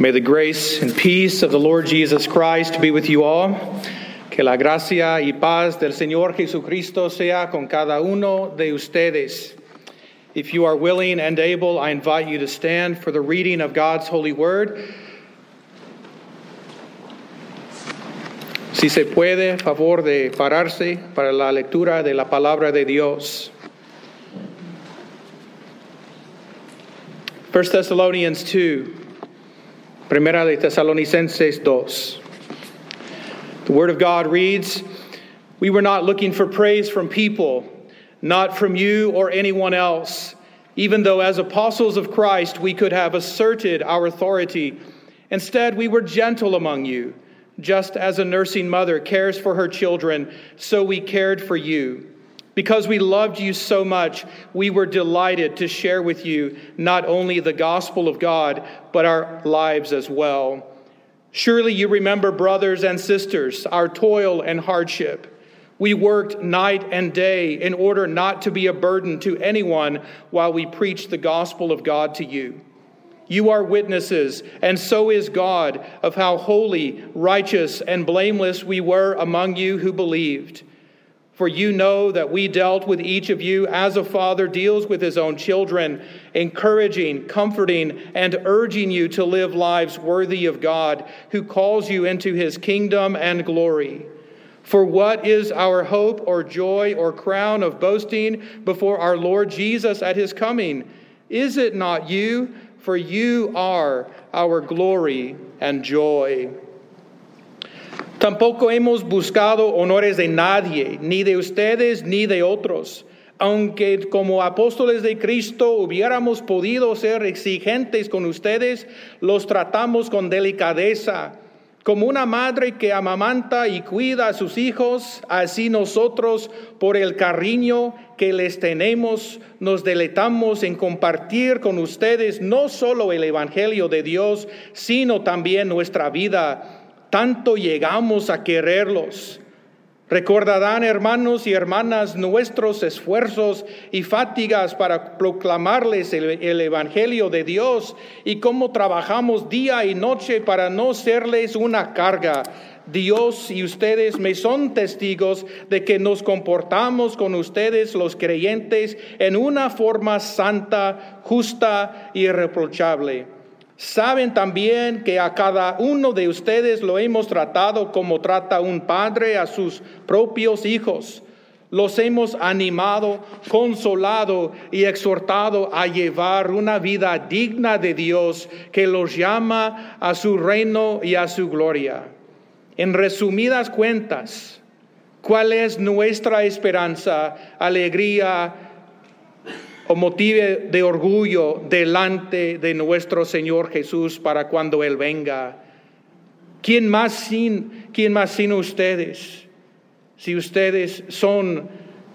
May the grace and peace of the Lord Jesus Christ be with you all. Que la gracia y paz del Señor Jesucristo sea con cada uno de ustedes. If you are willing and able, I invite you to stand for the reading of God's holy word. Si se puede, favor de pararse para la lectura de la palabra de Dios. 1 Thessalonians 2, Primera de Tesalonicenses 2. The Word of God reads We were not looking for praise from people, not from you or anyone else, even though as apostles of Christ we could have asserted our authority. Instead, we were gentle among you, just as a nursing mother cares for her children, so we cared for you. Because we loved you so much, we were delighted to share with you not only the gospel of God, but our lives as well. Surely you remember, brothers and sisters, our toil and hardship. We worked night and day in order not to be a burden to anyone while we preached the gospel of God to you. You are witnesses, and so is God, of how holy, righteous, and blameless we were among you who believed. For you know that we dealt with each of you as a father deals with his own children, encouraging, comforting, and urging you to live lives worthy of God, who calls you into his kingdom and glory. For what is our hope or joy or crown of boasting before our Lord Jesus at his coming? Is it not you? For you are our glory and joy. Tampoco hemos buscado honores de nadie, ni de ustedes ni de otros. Aunque como apóstoles de Cristo hubiéramos podido ser exigentes con ustedes, los tratamos con delicadeza. Como una madre que amamanta y cuida a sus hijos, así nosotros, por el cariño que les tenemos, nos deletamos en compartir con ustedes no solo el Evangelio de Dios, sino también nuestra vida tanto llegamos a quererlos. Recordarán, hermanos y hermanas, nuestros esfuerzos y fatigas para proclamarles el, Evangelio de Dios y cómo trabajamos día y noche para no serles una carga. Dios y ustedes me son testigos de que nos comportamos con ustedes los creyentes en una forma santa, justa y irreprochable. Saben también que a cada uno de ustedes lo hemos tratado como trata un padre a sus propios hijos. Los hemos animado, consolado y exhortado a llevar una vida digna de Dios que los llama a su reino y a su gloria. En resumidas cuentas, ¿cuál es nuestra esperanza, alegría, o motive de orgullo delante de nuestro Señor Jesús para cuando Él venga. ¿Quién más sin, quién más sin ustedes? Si ustedes son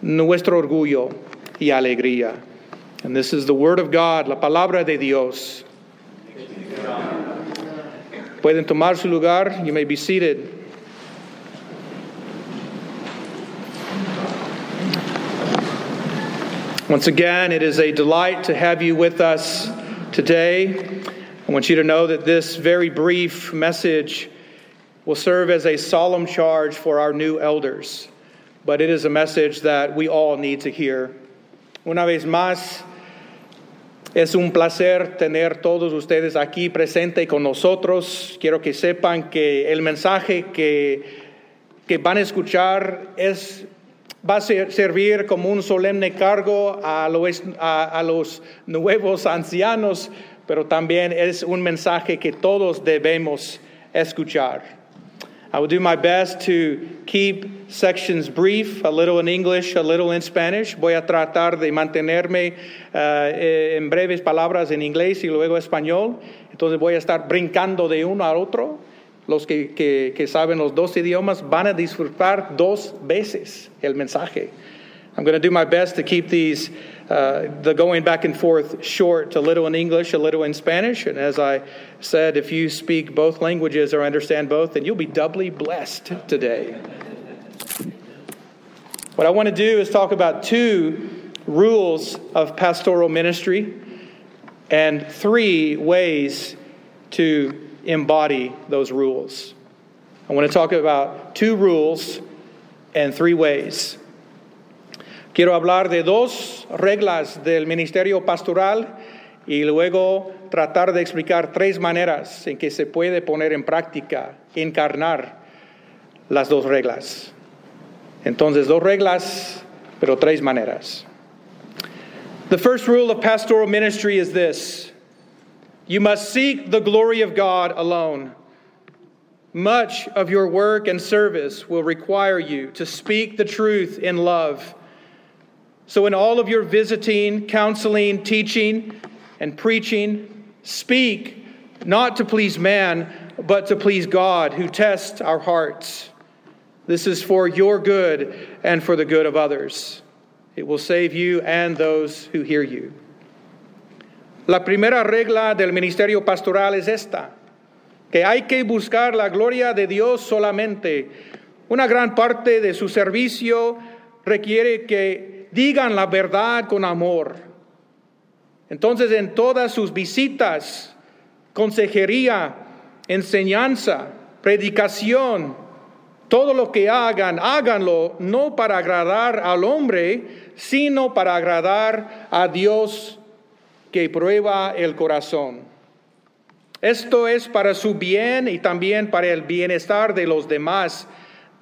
nuestro orgullo y alegría. And this is the word of God, la palabra de Dios. Pueden tomar su lugar. You may be seated. Once again, it is a delight to have you with us today. I want you to know that this very brief message will serve as a solemn charge for our new elders, but it is a message that we all need to hear. Una vez más, es un placer tener todos ustedes aquí presente con nosotros. Quiero que sepan que el mensaje que, que van a escuchar es va a servir como un solemne cargo a los, a, los nuevos ancianos, pero también es un mensaje que todos debemos escuchar. I will do my best to keep sections brief, a little in English, a little in Spanish. Voy a tratar de mantenerme uh, en breves palabras en inglés y luego español. Entonces voy a estar brincando de uno a otro los que, que, que, saben los dos idiomas van a disfrutar dos veces el mensaje. I'm going to do my best to keep these, uh, the going back and forth short, a little in English, a little in Spanish. And as I said, if you speak both languages or understand both, then you'll be doubly blessed today. What I want to do is talk about two rules of pastoral ministry and three ways to embody those rules. I want to talk about two rules and three ways. Quiero hablar de dos reglas del ministerio pastoral y luego tratar de explicar tres maneras en que se puede poner en práctica, encarnar las dos reglas. Entonces, dos reglas, pero tres maneras. The first rule of pastoral ministry is this you must seek the glory of God alone. Much of your work and service will require you to speak the truth in love so, in all of your visiting, counseling, teaching, and preaching, speak not to please man, but to please God who tests our hearts. This is for your good and for the good of others. It will save you and those who hear you. La primera regla del ministerio pastoral es esta, que hay que buscar la gloria de Dios solamente. Una gran parte de su servicio requiere que digan la verdad con amor. Entonces en todas sus visitas, consejería, enseñanza, predicación, todo lo que hagan, háganlo no para agradar al hombre, sino para agradar a Dios que prueba el corazón. Esto es para su bien y también para el bienestar de los demás.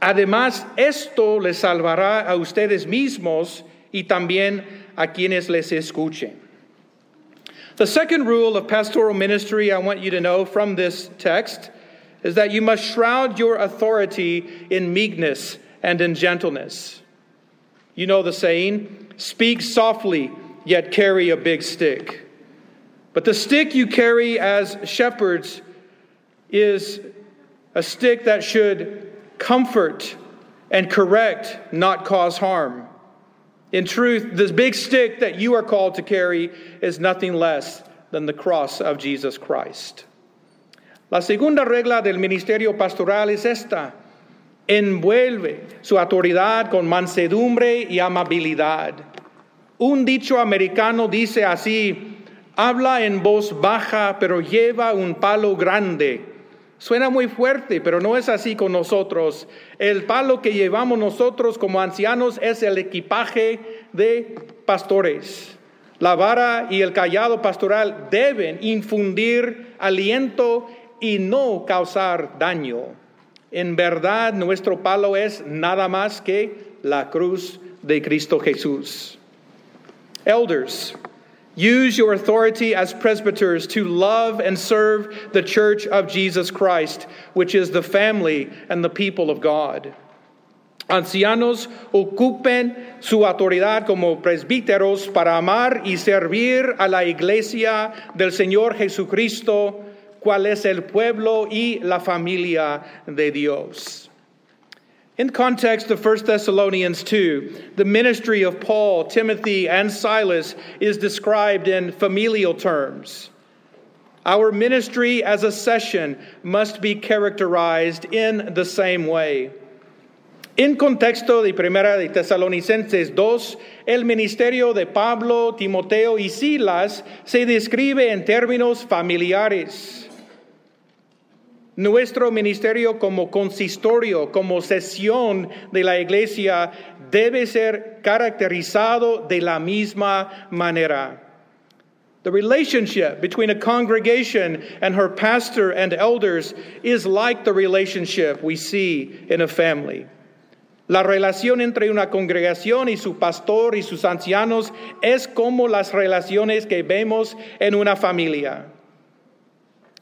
Además, esto les salvará a ustedes mismos y también a quienes les escuchen. The second rule of pastoral ministry I want you to know from this text is that you must shroud your authority in meekness and in gentleness. You know the saying, speak softly, yet carry a big stick. But the stick you carry as shepherds is a stick that should comfort and correct, not cause harm. In truth, this big stick that you are called to carry is nothing less than the cross of Jesus Christ. La segunda regla del ministerio pastoral es esta. Envuelve su autoridad con mansedumbre y amabilidad. Un dicho americano dice así, habla en voz baja, pero lleva un palo grande. Suena muy fuerte, pero no es así con nosotros. El palo que llevamos nosotros como ancianos es el equipaje de pastores. La vara y el callado pastoral deben infundir aliento y no causar daño. En verdad, nuestro palo es nada más que la cruz de Cristo Jesús. Elders, Use your authority as presbyters to love and serve the church of Jesus Christ, which is the family and the people of God. Ancianos, ocupen su autoridad como presbíteros para amar y servir a la iglesia del Señor Jesucristo, cual es el pueblo y la familia de Dios. In context of 1 Thessalonians 2, the ministry of Paul, Timothy, and Silas is described in familial terms. Our ministry as a session must be characterized in the same way. En contexto de Primera de Tesalonicenses 2, el ministerio de Pablo, Timoteo y Silas se describe en términos familiares. Nuestro ministerio como consistorio, como sesión de la iglesia, debe ser caracterizado de la misma manera. The relationship between a congregation and her pastor and elders is like the relationship we see in a family. La relación entre una congregación y su pastor y sus ancianos es como las relaciones que vemos en una familia.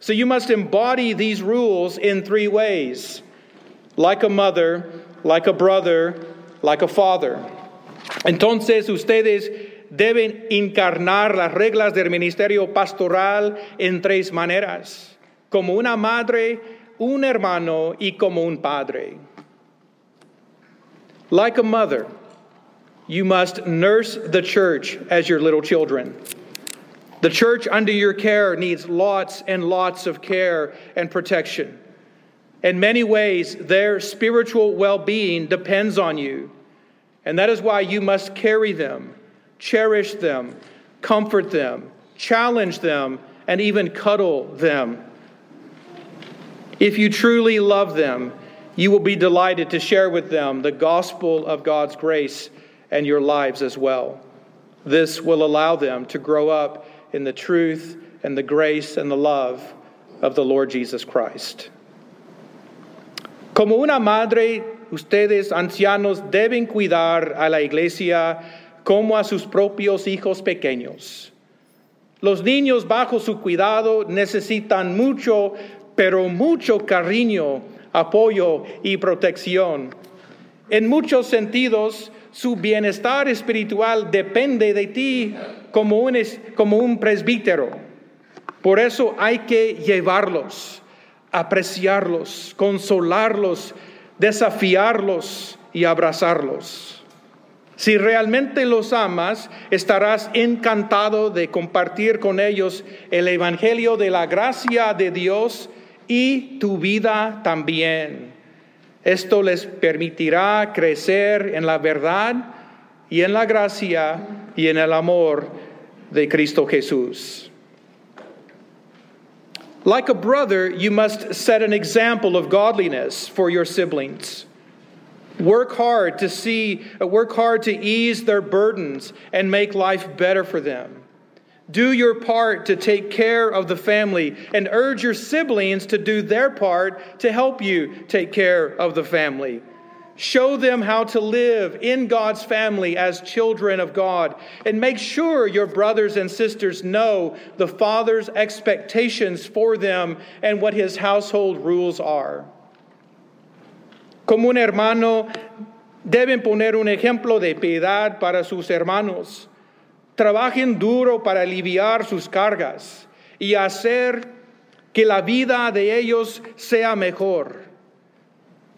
So you must embody these rules in three ways like a mother, like a brother, like a father. Entonces ustedes deben encarnar las reglas del ministerio pastoral en tres maneras, como una madre, un hermano y como un padre. Like a mother, you must nurse the church as your little children. The church under your care needs lots and lots of care and protection. In many ways, their spiritual well being depends on you. And that is why you must carry them, cherish them, comfort them, challenge them, and even cuddle them. If you truly love them, you will be delighted to share with them the gospel of God's grace and your lives as well. This will allow them to grow up in the truth and the grace and the love of the Lord Jesus Christ. Como una madre, ustedes ancianos deben cuidar a la iglesia como a sus propios hijos pequeños. Los niños bajo su cuidado necesitan mucho, pero mucho cariño, apoyo y protección. En muchos sentidos, su bienestar espiritual depende de ti como un, como un presbítero. Por eso hay que llevarlos, apreciarlos, consolarlos, desafiarlos y abrazarlos. Si realmente los amas, estarás encantado de compartir con ellos el Evangelio de la gracia de Dios y tu vida también. Esto les permitirá crecer en la verdad y en la gracia y en el amor de Cristo Jesús. Like a brother, you must set an example of godliness for your siblings. Work hard to see, work hard to ease their burdens and make life better for them. Do your part to take care of the family and urge your siblings to do their part to help you take care of the family. Show them how to live in God's family as children of God. And make sure your brothers and sisters know the Father's expectations for them and what his household rules are. Como un hermano, deben poner un ejemplo de piedad para sus hermanos. Trabajen duro para aliviar sus cargas y hacer que la vida de ellos sea mejor.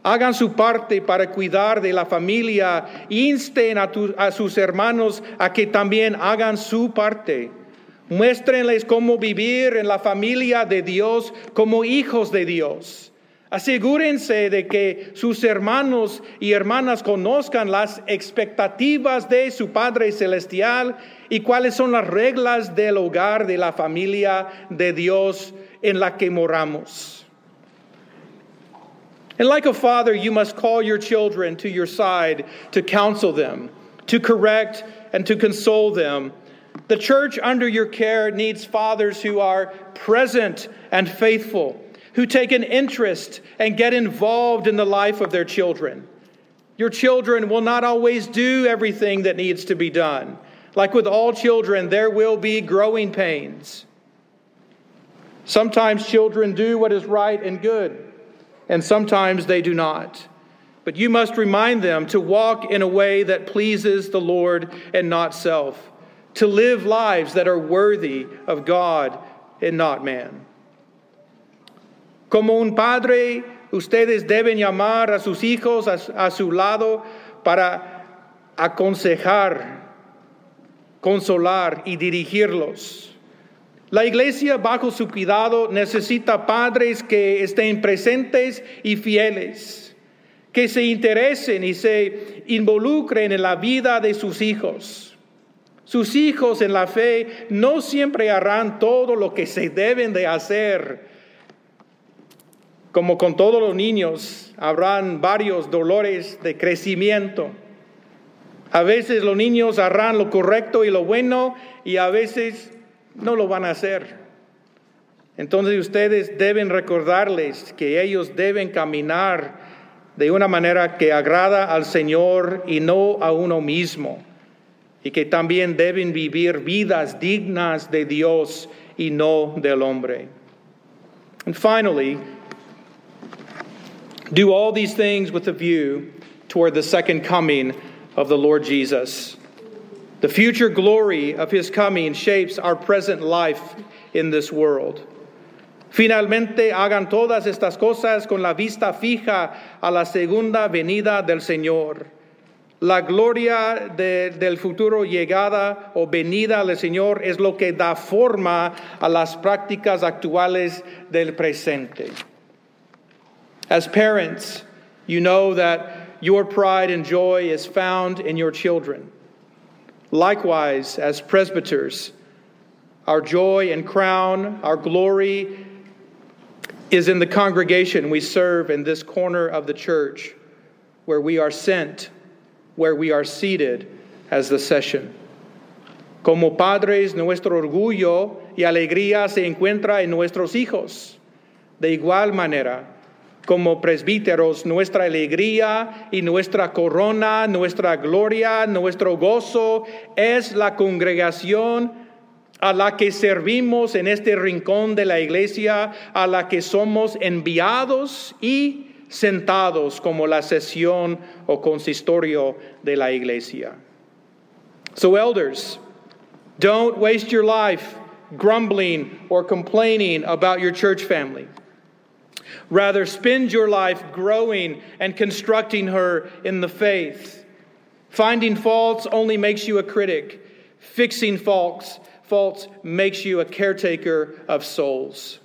Hagan su parte para cuidar de la familia. Insten a, sus hermanos a que también hagan su parte. Muéstrenles cómo vivir en la familia de Dios como hijos de Dios. Asegúrense de que sus hermanos y hermanas conozcan las expectativas de su Padre Celestial y cuáles son las reglas del hogar de la familia de Dios en la que moramos. And like a father, you must call your children to your side to counsel them, to correct, and to console them. The church under your care needs fathers who are present and faithful, who take an interest and get involved in the life of their children. Your children will not always do everything that needs to be done. Like with all children, there will be growing pains. Sometimes children do what is right and good and sometimes they do not. But you must remind them to walk in a way that pleases the Lord and not self, to live lives that are worthy of God and not man. Como un padre, ustedes deben llamar a sus hijos a, su lado para aconsejar, consolar y dirigirlos. La iglesia bajo su cuidado necesita padres que estén presentes y fieles, que se interesen y se involucren en la vida de sus hijos. Sus hijos en la fe no siempre harán todo lo que se deben de hacer. Como con todos los niños, habrán varios dolores de crecimiento. A veces los niños harán lo correcto y lo bueno y a veces no lo van a hacer. Entonces ustedes deben recordarles que ellos deben caminar de una manera que agrada al Señor y no a uno mismo. Y que también deben vivir vidas dignas de Dios y no del hombre. And finally, do all these things with a view toward the second coming of the Lord Jesus. The future glory of his coming shapes our present life in this world. Finalmente, hagan todas estas cosas con la vista fija a la segunda venida del Señor. La gloria de, del futuro llegada o venida del Señor es lo que da forma a las prácticas actuales del presente. As parents, you know that your pride and joy is found in your children. Likewise, as presbyters, our joy and crown, our glory is in the congregation we serve in this corner of the church, where we are sent, where we are seated as the session. Como padres, nuestro orgullo y alegría se encuentra en nuestros hijos. De igual manera, como presbíteros, nuestra alegría y nuestra corona, nuestra gloria, nuestro gozo es la congregación a la que servimos en este rincón de la iglesia, a la que somos enviados y sentados como la sesión o consistorio de la iglesia. So, elders, don't waste your life grumbling or complaining about your church family. Rather, spend your life growing and constructing her in the faith. Finding faults only makes you a critic. Fixing faults, faults makes you a caretaker of souls.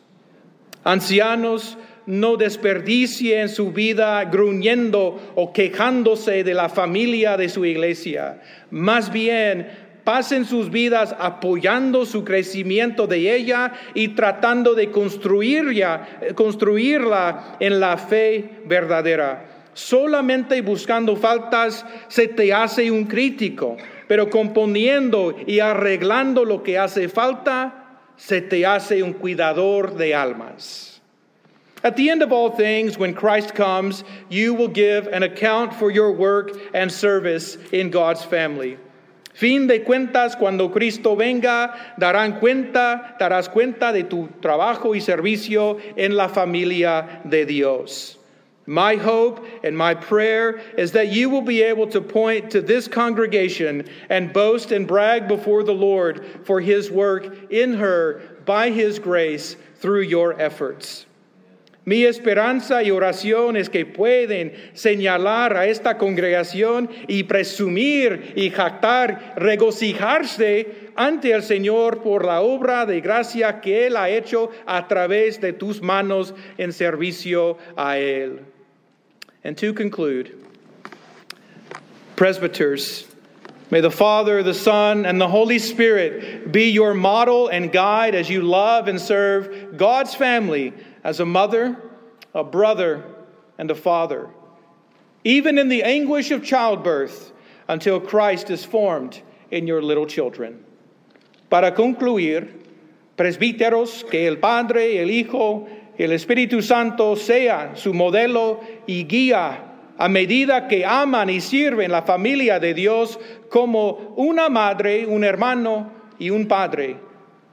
Ancianos, no desperdicie en su vida gruñendo o quejándose de la familia de su iglesia. Más bien, pasen sus vidas apoyando su crecimiento de ella y tratando de construirla, construirla en la fe verdadera. Solamente buscando faltas se te hace un crítico, pero componiendo y arreglando lo que hace falta, se te hace un cuidador de almas. At the end of all things, when Christ comes, you will give an account for your work and service in God's family. Fin de cuentas, cuando Cristo venga, darán cuenta, darás cuenta de tu trabajo y servicio en la familia de Dios. My hope and my prayer is that you will be able to point to this congregation and boast and brag before the Lord for his work in her by his grace through your efforts. Mi esperanza y oración es que pueden señalar a esta congregación y presumir y jactar, regocijarse ante el Señor por la obra de gracia que Él ha hecho a través de tus manos en servicio a Él. And to conclude, presbyters, May the Father, the Son, and the Holy Spirit be your model and guide as you love and serve God's family as a mother, a brother, and a father, even in the anguish of childbirth until Christ is formed in your little children. Para concluir, presbíteros, que el Padre, el Hijo, el Espíritu Santo sea su modelo y guía a medida que aman y sirven la familia de Dios como una madre, un hermano y un padre,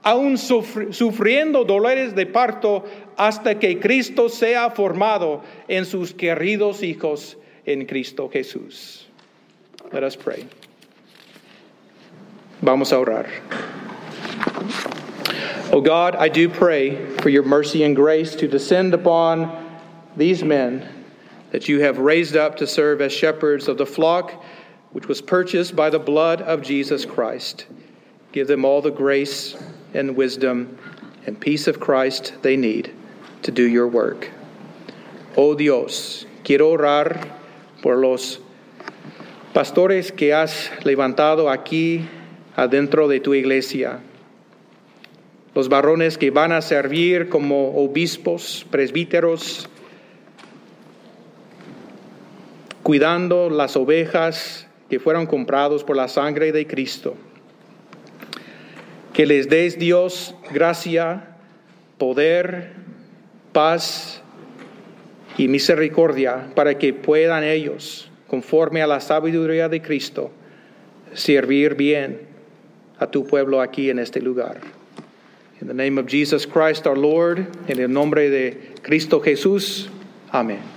aún sufriendo dolores de parto hasta que Cristo sea formado en sus queridos hijos en Cristo Jesús. Let us pray. Vamos a orar. Oh God, I do pray for your mercy and grace to descend upon these men that you have raised up to serve as shepherds of the flock which was purchased by the blood of Jesus Christ. Give them all the grace and wisdom and peace of Christ they need to do your work. Oh Dios, quiero orar por los pastores que has levantado aquí adentro de tu iglesia, los varones que van a servir como obispos, presbíteros, cuidando las ovejas que fueron comprados por la sangre de Cristo. Que les des Dios gracia, poder, paz y misericordia para que puedan ellos, conforme a la sabiduría de Cristo, servir bien a tu pueblo aquí en este lugar. In the name of Jesus Christ our Lord, en el nombre de Cristo Jesús. Amén.